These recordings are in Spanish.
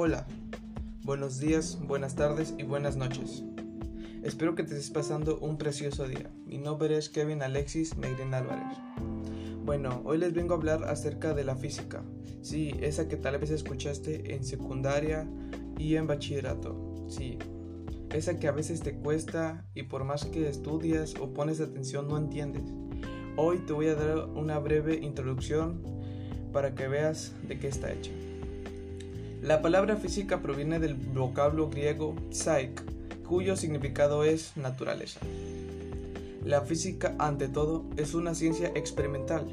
Hola, buenos días, buenas tardes y buenas noches. Espero que te estés pasando un precioso día. Mi nombre es Kevin Alexis Meirin Álvarez. Bueno, hoy les vengo a hablar acerca de la física. Sí, esa que tal vez escuchaste en secundaria y en bachillerato. Sí, esa que a veces te cuesta y por más que estudias o pones atención no entiendes. Hoy te voy a dar una breve introducción para que veas de qué está hecha. La palabra física proviene del vocablo griego psyche, cuyo significado es naturaleza. La física, ante todo, es una ciencia experimental,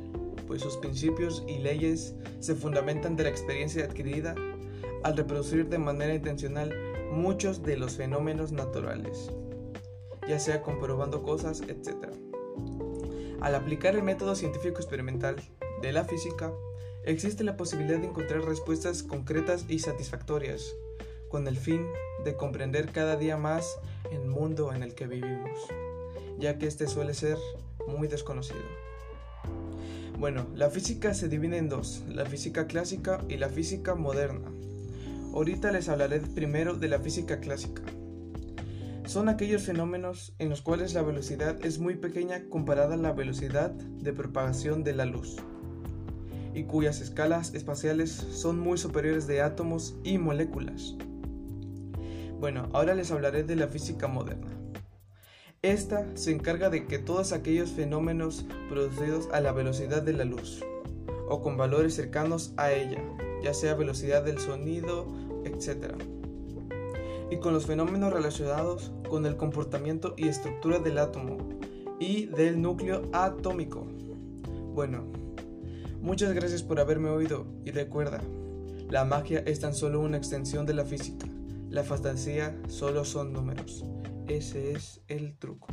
pues sus principios y leyes se fundamentan de la experiencia adquirida al reproducir de manera intencional muchos de los fenómenos naturales, ya sea comprobando cosas, etc. Al aplicar el método científico experimental de la física, existe la posibilidad de encontrar respuestas concretas y satisfactorias, con el fin de comprender cada día más el mundo en el que vivimos, ya que este suele ser muy desconocido. Bueno, la física se divide en dos, la física clásica y la física moderna. Ahorita les hablaré primero de la física clásica son aquellos fenómenos en los cuales la velocidad es muy pequeña comparada a la velocidad de propagación de la luz y cuyas escalas espaciales son muy superiores de átomos y moléculas. Bueno, ahora les hablaré de la física moderna. Esta se encarga de que todos aquellos fenómenos producidos a la velocidad de la luz o con valores cercanos a ella, ya sea velocidad del sonido, etc y con los fenómenos relacionados con el comportamiento y estructura del átomo y del núcleo atómico. Bueno, muchas gracias por haberme oído y recuerda, la magia es tan solo una extensión de la física, la fantasía solo son números. Ese es el truco.